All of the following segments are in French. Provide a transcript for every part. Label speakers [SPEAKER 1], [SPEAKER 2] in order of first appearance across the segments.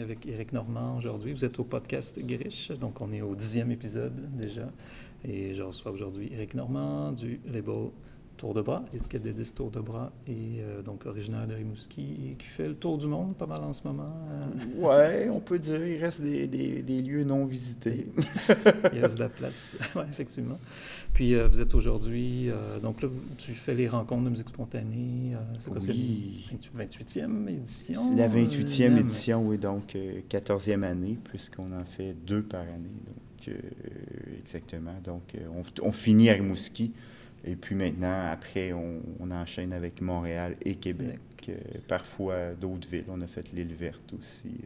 [SPEAKER 1] Avec Éric Normand aujourd'hui. Vous êtes au podcast Grish, donc on est au dixième épisode déjà. Et je reçois aujourd'hui Éric Normand du label Tour de bras, 10 Tour de bras, et euh, donc originaire de Rimouski, et qui fait le tour du monde pas mal en ce moment.
[SPEAKER 2] euh. Ouais, on peut dire, il reste des, des, des lieux non visités.
[SPEAKER 1] il reste de la place, oui, effectivement. Puis euh, vous êtes aujourd'hui, euh, donc là, vous, tu fais les rencontres de musique spontanée, c'est quoi,
[SPEAKER 2] oui.
[SPEAKER 1] c'est 28e édition?
[SPEAKER 2] C'est la 28e édition, oui, donc 14e année, puisqu'on en fait deux par année, donc exactement. Donc on, on finit à Rimouski. Et puis maintenant, après, on, on enchaîne avec Montréal et Québec. Euh, parfois d'autres villes. On a fait l'île verte aussi.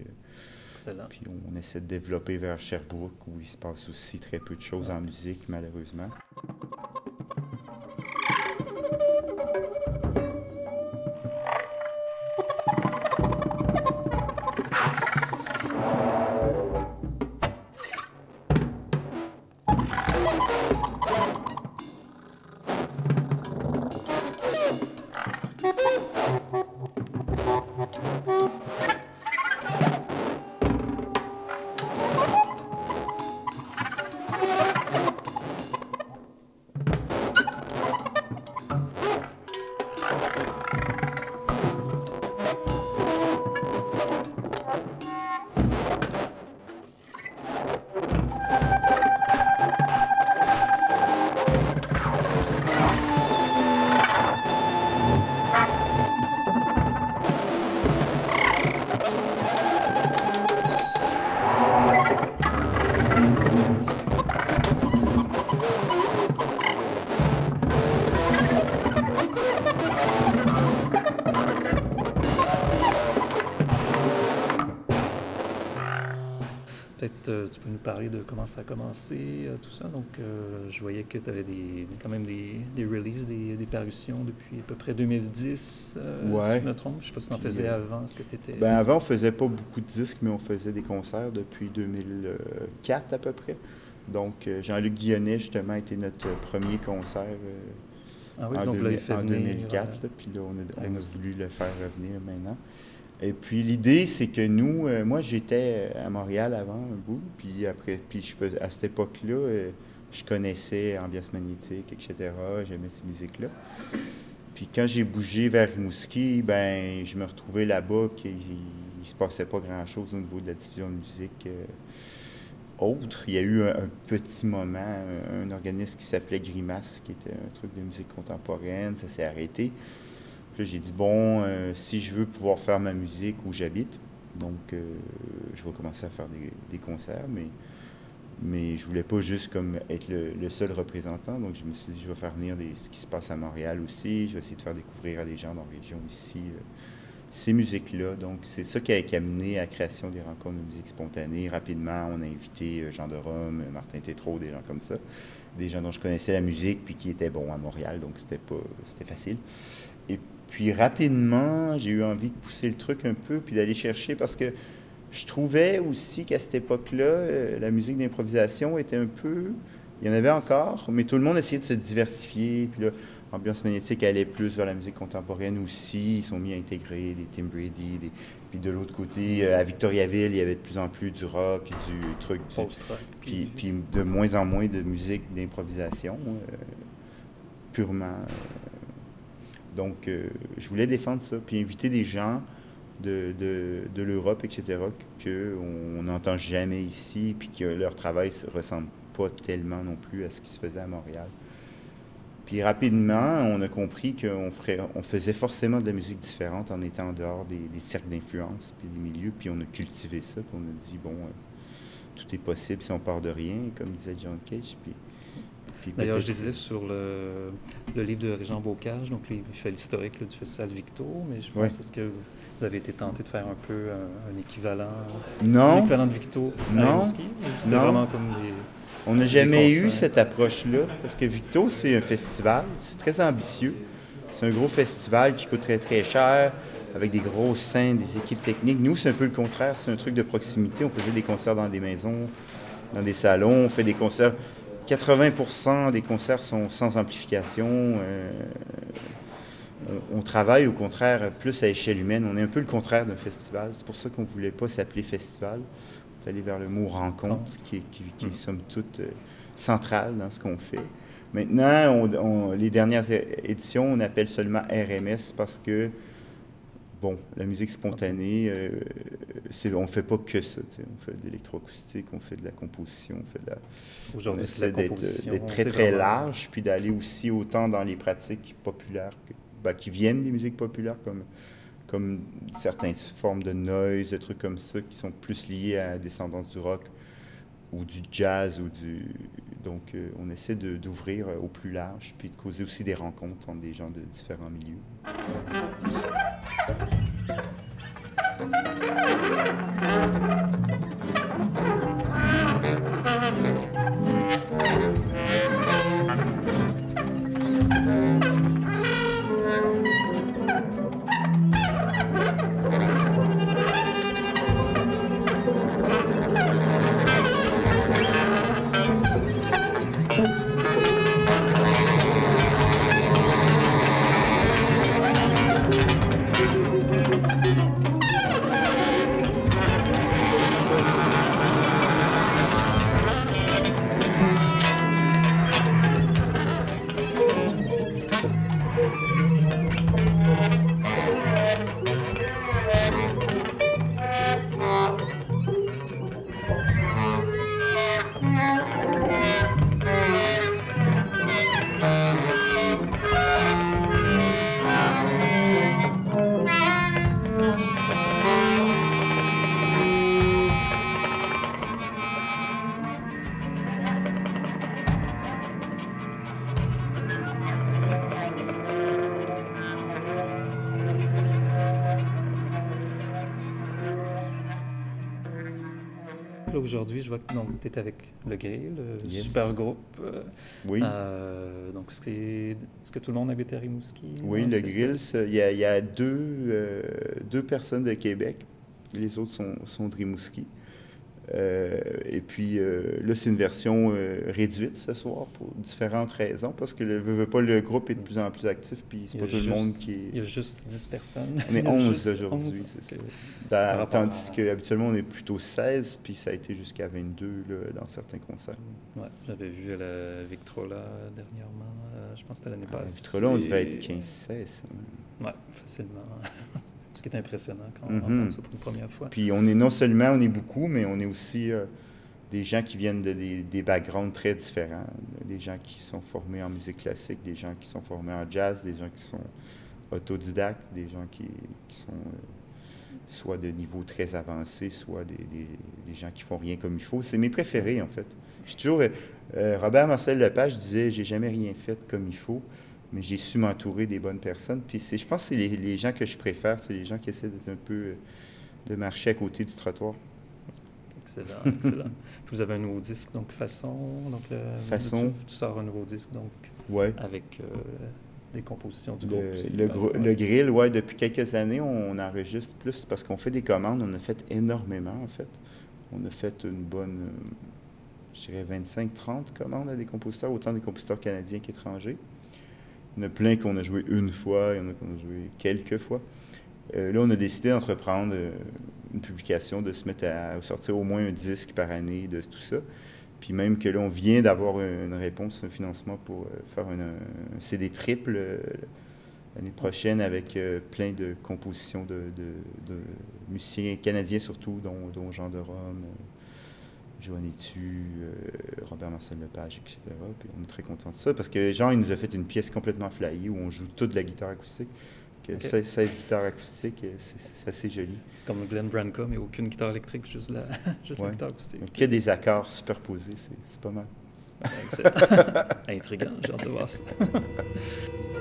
[SPEAKER 1] Excellent.
[SPEAKER 2] Puis on, on, essaie de développer vers Sherbrooke où il se passe aussi très peu de choses en musique, malheureusement.
[SPEAKER 1] Tu peux nous parler de comment ça a commencé, euh, tout ça. Donc, euh, je voyais que tu avais des, quand même des, des releases, des, des, parutions depuis à peu près 2010,
[SPEAKER 2] ouais.
[SPEAKER 1] si je me trompe. Je ne sais pas si tu en faisais avant, ce que tu étais...
[SPEAKER 2] Ben avant, on faisait pas beaucoup de disques, mais on faisait des concerts depuis 2004 à peu près. Donc, Jean-Luc Guillonnet, justement, a été notre premier concert
[SPEAKER 1] ah oui,
[SPEAKER 2] en,
[SPEAKER 1] donc
[SPEAKER 2] deux,
[SPEAKER 1] là, il fait
[SPEAKER 2] en
[SPEAKER 1] venir,
[SPEAKER 2] 2004. Là, puis là, on a, on a voulu le faire revenir maintenant. Et puis l'idée, c'est que nous, euh, moi j'étais à Montréal avant un bout, puis après, puis à cette époque-là, euh, je connaissais Ambiance Magnétique, etc. J'aimais ces musiques-là. Puis quand j'ai bougé vers Rimouski, ben je me retrouvais là-bas, qu'il ne se passait pas grand-chose au niveau de la diffusion de musique euh, autre. Il y a eu un, un petit moment, un, un organisme qui s'appelait Grimace, qui était un truc de musique contemporaine, ça s'est arrêté j'ai dit, bon, euh, si je veux pouvoir faire ma musique où j'habite, donc euh, je vais commencer à faire des, concerts, mais, mais je voulais pas juste comme être le, seul représentant. Donc je me suis dit, je vais faire venir ce qui se passe à Montréal aussi, je vais essayer de faire découvrir à des gens dans la région ici euh, ces musiques-là. Donc c'est ça qui a, qui a, mené à la création des rencontres de musique spontanée. Rapidement, on a invité Jean de Rome, Martin Tétrault, des gens comme ça, des gens dont je connaissais la musique puis qui étaient bons à Montréal, donc c'était pas c'était facile. Et puis rapidement, j'ai eu envie de pousser le truc un peu, puis d'aller chercher, parce que je trouvais aussi qu'à cette époque-là, euh, la musique d'improvisation était un peu... Il y en avait encore, mais tout le monde essayait de se diversifier. Puis là, Ambiance magnétique allait plus vers la musique contemporaine aussi. Ils sont mis à intégrer des Tim Brady. Des... Puis de l'autre côté, euh, à Victoriaville, il y avait de plus en plus du rock, du truc...
[SPEAKER 1] Post-rock.
[SPEAKER 2] Puis, puis, de moins en moins de musique d'improvisation, euh, purement... Donc, euh, je voulais défendre ça, puis inviter des gens de, de, l'Europe, etc., qu'on n'entend jamais ici, puis que leur travail ne ressemble pas tellement non plus à ce qui se faisait à Montréal. Puis rapidement, on a compris qu'on on faisait forcément de la musique différente en étant en dehors des, cercles d'influence, puis des milieux, puis on a cultivé ça, puis on a dit, bon, euh, tout est possible si on part de rien, comme disait John Cage.
[SPEAKER 1] D'ailleurs, je disais sur le, le, livre de Régent Bocage, donc lui, il fait l'historique du Festival Victo, mais je pense est-ce que vous avez été tenté de faire un peu un, équivalent,
[SPEAKER 2] non.
[SPEAKER 1] un équivalent de Victo
[SPEAKER 2] non.
[SPEAKER 1] C'était vraiment comme des
[SPEAKER 2] on n'a jamais eu cette approche-là, parce que Victo, c'est un festival, c'est très ambitieux. C'est un gros festival qui coûte très, très cher, avec des grosses scènes, des équipes techniques. Nous, c'est un peu le contraire, c'est un truc de proximité. On faisait des concerts dans des maisons, dans des salons, on fait des concerts. 80% des concerts sont sans amplification. Euh, on, travaille au contraire plus à échelle humaine. On est un peu le contraire d'un festival. C'est pour ça qu'on ne voulait pas s'appeler festival aller vers le mot rencontre, qui, est, qui, qui est somme toute euh, central dans ce qu'on fait. Maintenant, on, les dernières éditions, on appelle seulement RMS parce que, bon, la musique spontanée, euh, on ne fait pas que ça. On fait de l'électroacoustique, on fait de la composition, on fait de la.
[SPEAKER 1] Aujourd'hui, c'est
[SPEAKER 2] d'être très, très large, puis d'aller aussi autant dans les pratiques populaires ben, qui viennent des musiques populaires, comme comme certaines formes de noise, de trucs comme ça qui sont plus liés à la descendance du rock ou du jazz ou du donc euh, on essaie d'ouvrir au plus large puis de causer aussi des rencontres entre des gens de différents milieux.
[SPEAKER 1] Aujourd'hui, je vois que tu es avec le Grill, le super groupe. Euh,
[SPEAKER 2] oui.
[SPEAKER 1] Euh, donc, est-ce que tout le monde habite à Rimouski?
[SPEAKER 2] Oui, le Grill, il y a, deux, euh, deux personnes de Québec. Les autres sont, sont de Rimouski. Euh, et puis euh, là, c'est une version euh, réduite ce soir pour différentes raisons, parce que le veut, pas, le groupe est de plus en plus actif, puis c'est pas tout le monde qui est.
[SPEAKER 1] Il y a juste 10 personnes.
[SPEAKER 2] On est 11 aujourd'hui, c'est ça. tandis qu'habituellement, on est plutôt 16, puis ça a été jusqu'à 22 là, dans certains concerts.
[SPEAKER 1] Oui, j'avais vu à la Victrola dernièrement, je pense que c'était l'année
[SPEAKER 2] ah,
[SPEAKER 1] passée.
[SPEAKER 2] Victrola, on devait être 15-16.
[SPEAKER 1] Oui, facilement. ce qui est impressionnant quand on mm-hmm. entend ça pour une première fois.
[SPEAKER 2] Puis on est non seulement, on est beaucoup, mais on est aussi euh, des gens qui viennent de des, backgrounds très différents. Des gens qui sont formés en musique classique, des gens qui sont formés en jazz, des gens qui sont autodidactes, des gens qui, sont euh, soit de niveau très avancé, soit des, des, gens qui font rien comme il faut. C'est mes préférés, en fait. J'ai toujours... Euh, Robert Marcel Lepage disait « J'ai jamais rien fait comme il faut » mais j'ai su m'entourer des bonnes personnes. Puis je pense que c'est les, gens que je préfère, c'est les gens qui essaient d'être un peu euh, de marcher à côté du trottoir.
[SPEAKER 1] Excellent, excellent. Puis vous avez un nouveau disque, donc Façon. Donc le,
[SPEAKER 2] Façon.
[SPEAKER 1] Tu, sors un nouveau disque, donc
[SPEAKER 2] ouais.
[SPEAKER 1] avec euh, des compositions du
[SPEAKER 2] le, groupe. Le, grill, ouais, depuis quelques années, on, enregistre plus parce qu'on fait des commandes. On a fait énormément, en fait. On a fait une bonne, euh, je dirais 25-30 commandes à des compositeurs, autant des compositeurs canadiens qu'étrangers. Il y en a plein qu'on a joué une fois, il y en a qu'on a joué quelques fois. Euh, là, on a décidé d'entreprendre euh, une publication, de se mettre à, sortir au moins un disque par année de tout ça. Puis même que là, on vient d'avoir une réponse, un financement pour euh, faire un, CD triple l'année prochaine avec plein de compositions de, musiciens canadiens surtout, dont, dont Jean de Rome, Joanne Tu, Robert Marcel Lepage, etc. Puis on est très content de ça parce que Jean, il nous a fait une pièce complètement flyée où on joue toute la guitare acoustique. 16, guitares acoustiques, c'est assez joli.
[SPEAKER 1] C'est comme Glenn Branca, mais aucune guitare électrique, juste la, juste la guitare acoustique.
[SPEAKER 2] Donc, il y a des accords superposés, c'est pas mal.
[SPEAKER 1] Intriguant, j'ai hâte de voir ça.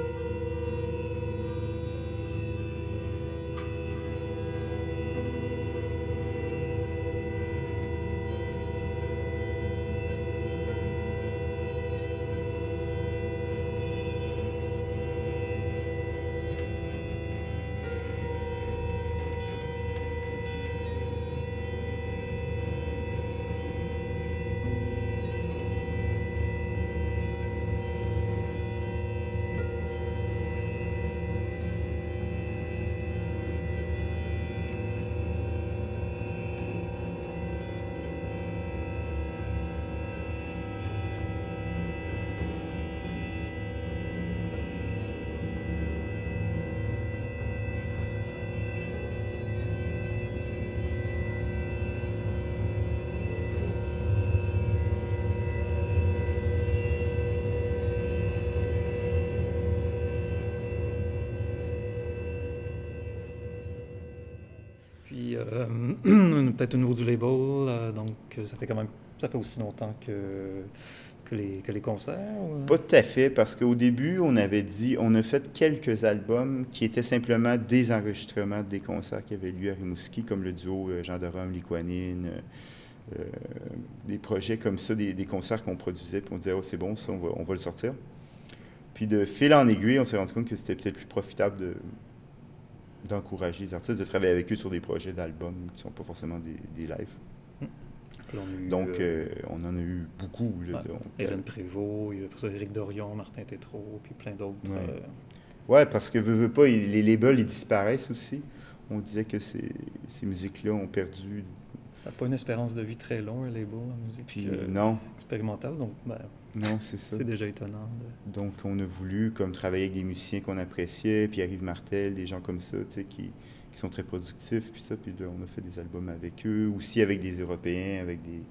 [SPEAKER 1] peut-être au niveau du label, euh, donc euh, ça fait quand même, ça fait aussi longtemps que, les, concerts?
[SPEAKER 2] Pas tout à fait, parce qu'au début, on avait dit, on a fait quelques albums qui étaient simplement des enregistrements des concerts qui avaient lieu à Rimouski, comme le duo Jean de Rome, Liquanine, des projets comme ça, des, concerts qu'on produisait, puis on disait, oh, c'est bon, ça, on va le sortir. Puis de fil en aiguille, on s'est rendu compte que c'était peut-être plus profitable de, d'encourager les artistes de travailler avec eux sur des projets d'albums qui ne sont pas forcément des, des lives. Donc, euh, euh, on en a eu beaucoup. Là,
[SPEAKER 1] Hélène Prévost, il y a Éric Dorion, Martin Tétrault, puis plein d'autres.
[SPEAKER 2] Ouais. Euh, parce que, veux, veux pas, les labels, ils disparaissent aussi. On disait que ces, ces musiques-là ont perdu
[SPEAKER 1] ça n'a pas une espérance de vie très longue, un label, la musique
[SPEAKER 2] Puis, non.
[SPEAKER 1] expérimentale. Donc, ben,
[SPEAKER 2] non, c'est ça.
[SPEAKER 1] C'est déjà étonnant.
[SPEAKER 2] Donc, on a voulu comme travailler avec des musiciens qu'on appréciait, puis Arrive Martel, des gens comme ça, tu sais, qui, qui, sont très productifs, puis ça, puis on a fait des albums avec eux, aussi avec des Européens, avec des,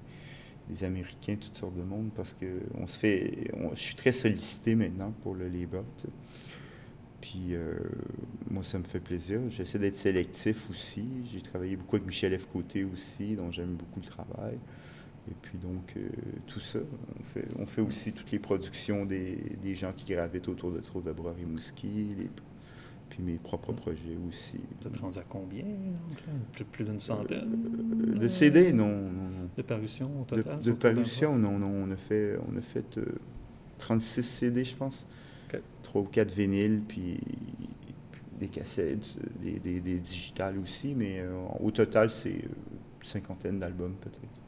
[SPEAKER 2] des Américains, toutes sortes de monde, parce que on se fait, je suis très sollicité maintenant pour le label, Puis euh, moi, ça me fait plaisir. J'essaie d'être sélectif aussi. J'ai travaillé beaucoup avec Michel F. Côté aussi, dont j'aime beaucoup le travail. Et puis donc, euh, tout ça, on fait, on fait aussi toutes les productions des, des gens qui gravitent autour de Trop de Bras Rimouski, puis mes propres projets aussi.
[SPEAKER 1] Vous êtes rendu à combien? Plus, plus d'une centaine?
[SPEAKER 2] Euh, de CD, non, non, non.
[SPEAKER 1] De parution au total?
[SPEAKER 2] De, parution, non, non. On a fait, on a fait 36 euh, CD, je pense. Trois ou quatre vinyles, puis, des cassettes, des, des, des digitales aussi, mais au total, c'est une cinquantaine d'albums peut-être.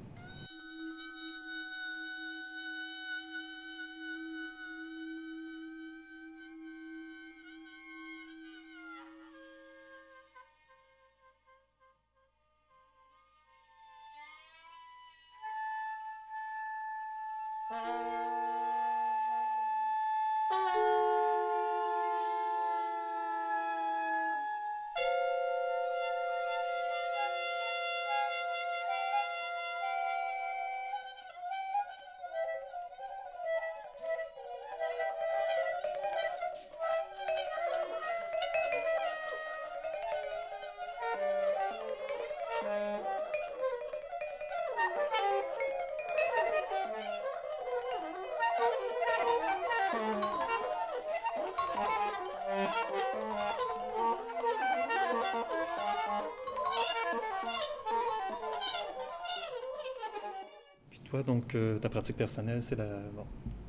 [SPEAKER 1] Toi, donc, euh, ta pratique personnelle, c'est la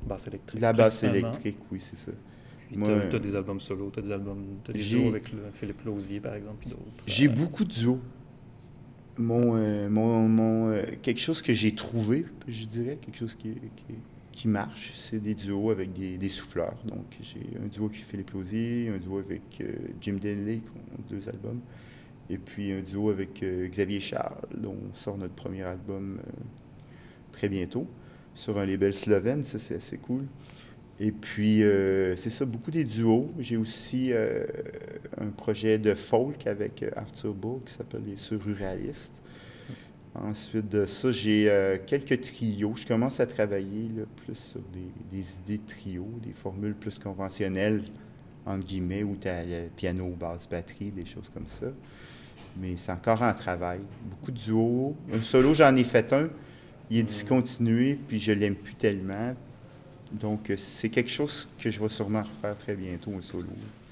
[SPEAKER 1] basse électrique.
[SPEAKER 2] La basse électrique, oui, c'est ça.
[SPEAKER 1] Tu as, des albums solo, tu as des albums, as des duos avec Philippe Lausier, par exemple, d'autres.
[SPEAKER 2] J'ai euh, beaucoup de duos. Mon, euh, mon, mon quelque chose que j'ai trouvé, je dirais, quelque chose qui, qui, qui marche, c'est des duos avec des, des souffleurs. Donc, j'ai un duo avec Philippe Lausier, un duo avec Jim Denley, qui ont deux albums, et puis un duo avec Xavier Charles, dont on sort notre premier album très bientôt sur un label slovène. Ça, c'est assez cool. Et puis, euh, c'est ça, beaucoup des duos. J'ai aussi euh, un projet de folk avec Arthur Beau qui s'appelle Les Surruralistes. Ensuite de ça, j'ai euh, quelques trios. Je commence à travailler plus sur des, des idées de trio, des formules plus conventionnelles, entre guillemets, où tu as piano, basse, batterie, des choses comme ça. Mais c'est encore en travail. Beaucoup de duos. Un solo, j'en ai fait un. Il est discontinué, puis je l'aime plus tellement. Donc, euh, c'est quelque chose que je vais sûrement refaire très bientôt, un solo.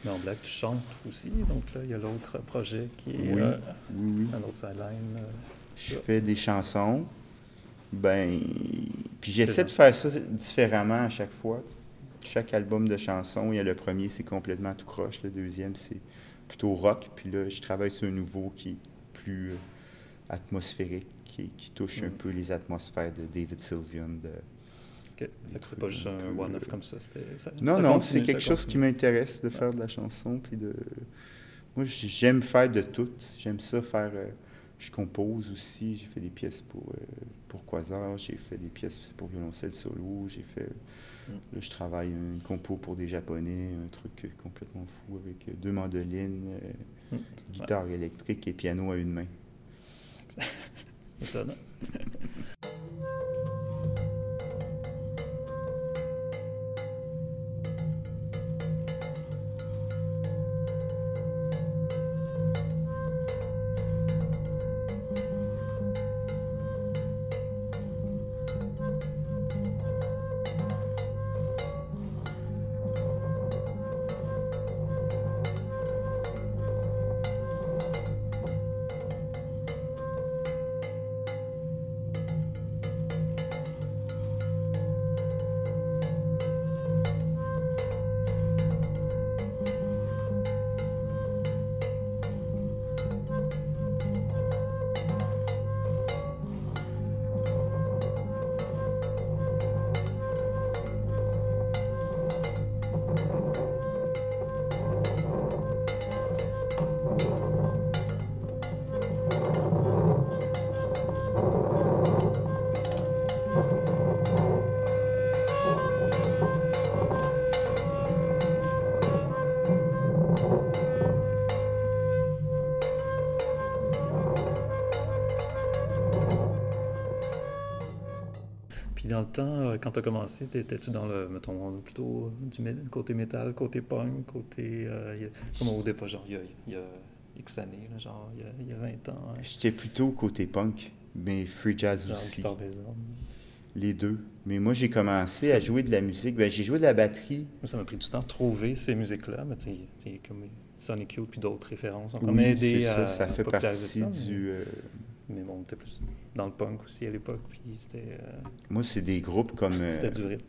[SPEAKER 1] En blague, tu chantes aussi. Donc là, il y a l'autre projet qui est
[SPEAKER 2] Oui,
[SPEAKER 1] euh,
[SPEAKER 2] oui, oui.
[SPEAKER 1] un autre sideline. euh,
[SPEAKER 2] Je fais des chansons. Ben, puis j'essaie de faire ça différemment à chaque fois. Chaque album de chansons, il y a le premier, c'est complètement tout croche. Le deuxième, c'est plutôt rock. Puis là, je travaille sur un nouveau qui est plus euh, atmosphérique, qui, qui touche un
[SPEAKER 1] Mm.
[SPEAKER 2] peu les atmosphères de David Sylvian. de-
[SPEAKER 1] c'était pas juste un one-off
[SPEAKER 2] euh,
[SPEAKER 1] comme ça.
[SPEAKER 2] Non,
[SPEAKER 1] ça
[SPEAKER 2] non, c'est quelque chose qui m'intéresse de faire de la chanson. Puis de... Moi, j'aime faire de tout. J'aime ça faire. euh, Je compose aussi. J'ai fait des pièces pour, euh, pour Quasar. J'ai fait des pièces pour violoncelle solo. J'ai fait.
[SPEAKER 1] Mm.
[SPEAKER 2] Là, je travaille une compo pour des Japonais, un truc euh, complètement fou avec deux mandolines, euh,
[SPEAKER 1] Mm.
[SPEAKER 2] guitare électrique et piano à une main.
[SPEAKER 1] Étonnant. Dans le temps, euh, quand tu as commencé, étais-tu dans le, mettons, plutôt du mé- côté métal, côté punk, côté. euh, il y a- comme au départ, genre, il y a, il y a X années, là, genre, il y a, il y a 20 ans, hein,
[SPEAKER 2] J'étais plutôt côté punk, mais free jazz
[SPEAKER 1] genre,
[SPEAKER 2] aussi.
[SPEAKER 1] Guitare des Hommes.
[SPEAKER 2] Les deux. Mais moi, j'ai commencé à jouer de la musique. Ben, j'ai joué de la batterie.
[SPEAKER 1] Ça m'a pris du temps de trouver ces musiques-là, mais tu sais, comme Sonic Youth puis d'autres références ont comme
[SPEAKER 2] Oui,
[SPEAKER 1] aidé
[SPEAKER 2] c'est
[SPEAKER 1] à,
[SPEAKER 2] ça,
[SPEAKER 1] à
[SPEAKER 2] fait partie
[SPEAKER 1] ça,
[SPEAKER 2] du. euh,
[SPEAKER 1] Mais, bon, on était plus dans le punk aussi à l'époque, euh,
[SPEAKER 2] moi, c'est des groupes comme. euh,
[SPEAKER 1] c'était du rythme.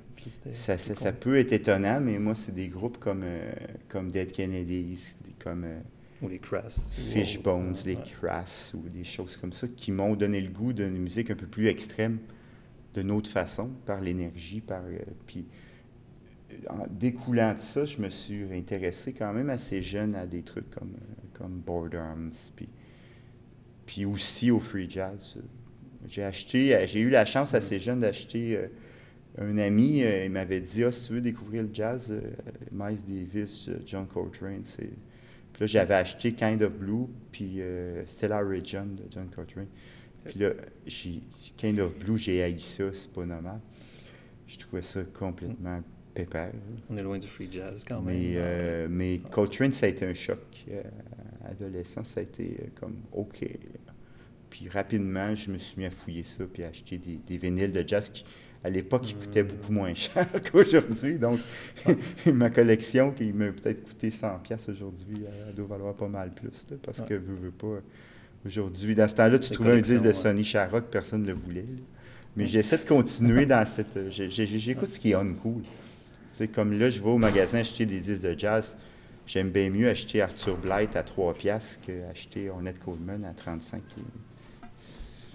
[SPEAKER 2] Ça, ça, ça peut être étonnant, mais moi, c'est des groupes comme, euh, comme Dead Kennedys, comme euh,
[SPEAKER 1] Ou les Crass.
[SPEAKER 2] Fishbones, les
[SPEAKER 1] ouais.
[SPEAKER 2] Crass ou des choses comme ça qui m'ont donné le goût d'une musique un peu plus extrême, d'une autre façon, par l'énergie, par. puis, en découlant de ça, je me suis intéressé quand même assez jeune à des trucs comme, comme Board Arms, puis, puis aussi au free jazz. J'ai acheté, euh, j'ai eu la chance assez jeune d'acheter. euh, un ami, euh, il m'avait dit Ah, si tu veux découvrir le jazz, Miles Davis, John Coltrane, c'est. Puis là, j'avais acheté Kind of Blue, puis Stellar Region de John Coltrane. Puis là, j'ai Kind of Blue, j'ai haï ça, c'est pas normal. Je trouvais ça complètement pépère.
[SPEAKER 1] On est loin du free jazz quand même.
[SPEAKER 2] Mais,
[SPEAKER 1] dans-
[SPEAKER 2] euh, mais Coltrane, ça a été un choc. Euh, adolescent, ça a été euh, comme OK. Puis rapidement, je me suis mis à fouiller ça, puis à acheter des, des vinyles de jazz qui, à l'époque, coûtaient
[SPEAKER 1] Mm.
[SPEAKER 2] beaucoup moins cher qu'aujourd'hui. Donc, ma collection, qui m'a peut-être coûté 100$ piastres aujourd'hui, elle doit valoir pas mal plus. là, parce
[SPEAKER 1] Ouais.
[SPEAKER 2] que, veux, veux pas, aujourd'hui, dans ce temps-là, tu
[SPEAKER 1] Les
[SPEAKER 2] trouvais un disque de
[SPEAKER 1] ouais.
[SPEAKER 2] Sonny personne ne le voulait. là. Mais j'essaie de continuer dans cette. euh, J'écoute ce qui est uncool. Tu sais, comme là, je vais au magasin acheter des disques de jazz. J'aime bien mieux acheter Arthur Blight à 3 piastres qu'acheter Ornette Coleman à 35.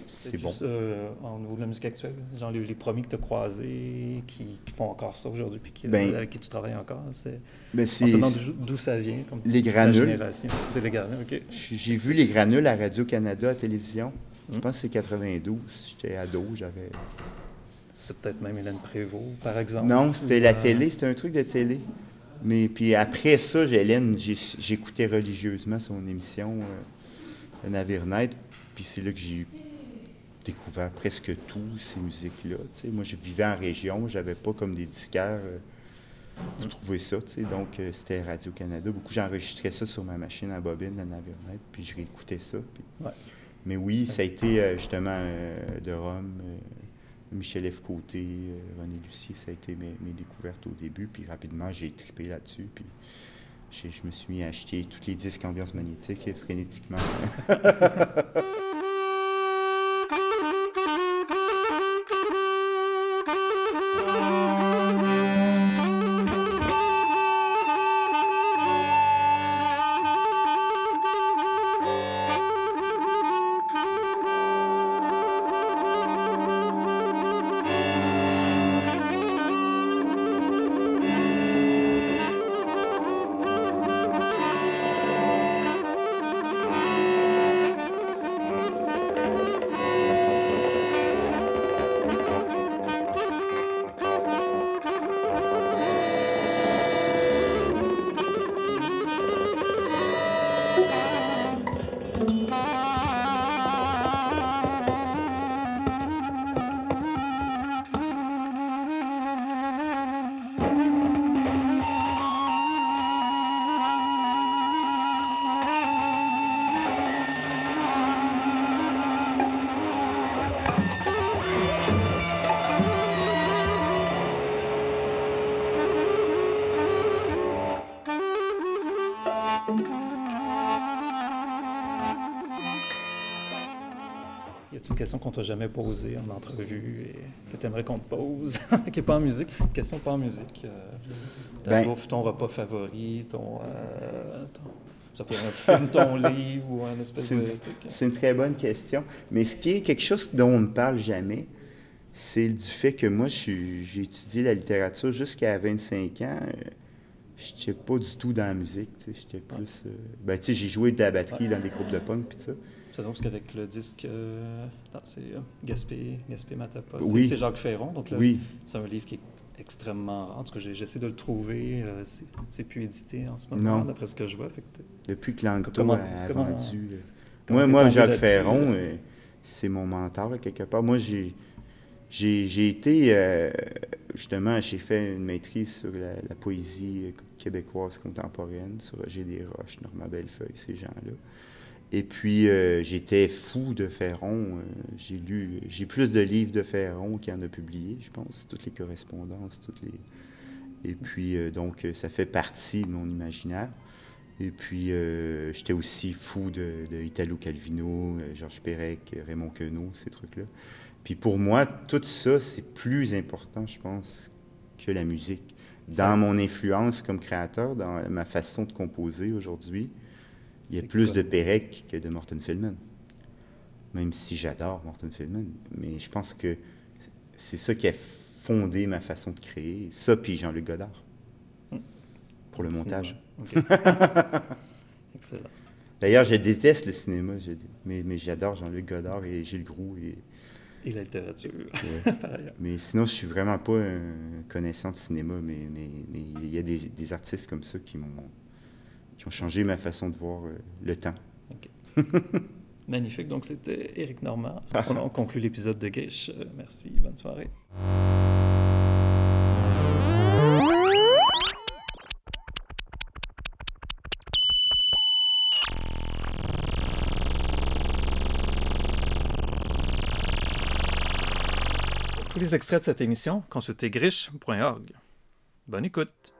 [SPEAKER 2] C'est bon.
[SPEAKER 1] euh, au niveau de la musique actuelle, genre les, les premiers que tu as croisés, qui, qui font encore ça aujourd'hui, puis qui-
[SPEAKER 2] Ben,
[SPEAKER 1] avec qui tu travailles encore, c'est,
[SPEAKER 2] Mais
[SPEAKER 1] on se demande d'où- ça vient, comme
[SPEAKER 2] les granules.
[SPEAKER 1] C'est les granules, OK.
[SPEAKER 2] J'ai vu les granules à Radio-Canada à télévision. Je
[SPEAKER 1] Hmm.
[SPEAKER 2] pense que c'est 92. J'étais ado, j'avais.
[SPEAKER 1] C'est peut-être même Hélène Prévost, par exemple.
[SPEAKER 2] Non, c'était la
[SPEAKER 1] euh,
[SPEAKER 2] télé, c'était un truc de télé. Mais puis après ça, Hélène, j'écoutais religieusement son émission euh, Navire. Puis c'est là que j'ai découvert presque tout ces musiques-là. Moi, je vivais en région, j'avais pas comme des disquaires euh, pour trouver ça. Donc, euh, c'était Radio-Canada. Beaucoup, j'enregistrais ça sur ma machine à bobine, la naviomètre, puis je réécoutais ça. Mais oui, ça a été euh, justement de Rome, Michel F. Côté, René Lucier, ça a été mes, mes, découvertes au début. Puis rapidement, j'ai tripé là-dessus. Puis je me suis mis à acheter tous les disques ambiance magnétique frénétiquement.
[SPEAKER 1] une question qu'on t'a jamais posée en entrevue et que tu aimerais qu'on te pose, qui n'est pas en musique. Une question pas en musique. Euh, ta ben, bouffe, ton repas favori, ton, euh, ça peut être un film, ton livre ou un espèce de truc.
[SPEAKER 2] C'est une très bonne question. Mais ce qui est quelque chose dont on ne parle jamais, c'est du fait que moi, j'ai étudié la littérature jusqu'à 25 ans. Je n'étais pas du tout dans la musique. J'étais plus. Euh, ben, tu sais, j'ai joué de la batterie dans des groupes de punk, puis ça.
[SPEAKER 1] C'est parce qu'avec le disque, euh, c'est euh, Gaspé, Gaspé Matapa,
[SPEAKER 2] oui.
[SPEAKER 1] c'est Jacques Ferron. Donc oui. c'est un livre qui est extrêmement rare. En tout cas, j'essaie de le trouver. Euh, c'est plus édité en ce moment, d'après ce que je vois.
[SPEAKER 2] Depuis que Langto a vendu. moi, moi Jacques Ferron, c'est mon mentor, quelque part. Moi, j'ai. J'ai été, justement, j'ai fait une maîtrise sur la, la, poésie québécoise contemporaine, sur Roger Desroches, Normand Bellefeuille, ces gens-là. Et puis, euh, j'étais fou de Ferron. Euh, j'ai lu, j'ai plus de livres de Ferron qu'il en a publié, je pense, toutes les correspondances, toutes les. Et puis, euh, donc, ça fait partie de mon imaginaire. Et puis, j'étais aussi fou de, Italo Calvino, Georges Perec, Raymond Queneau, ces trucs-là. Puis pour moi, tout ça, c'est plus important, je pense, que la musique. Dans mon influence comme créateur, dans ma façon de composer aujourd'hui, il y a plus de Pérec que de Morton Feldman. Même si j'adore Morton Feldman. Mais je pense que c'est ça qui a fondé ma façon de créer. Ça, puis Jean-Luc Godard. Hmm. Pour le, montage. Excellent. D'ailleurs, je déteste le cinéma, mais, mais j'adore Jean-Luc Godard et Gilles Groux. Et,
[SPEAKER 1] et la littérature,
[SPEAKER 2] mais sinon, je suis vraiment pas un connaissant de cinéma, mais, mais, mais il y a des, des artistes comme ça qui m'ont qui ont changé ma façon de voir euh, le temps.
[SPEAKER 1] Magnifique. Donc, c'était Éric Normand. On conclut l'épisode de Gage. Euh, merci. Bonne soirée. Tous les extraits de cette émission, consultez griche.org. Bonne écoute.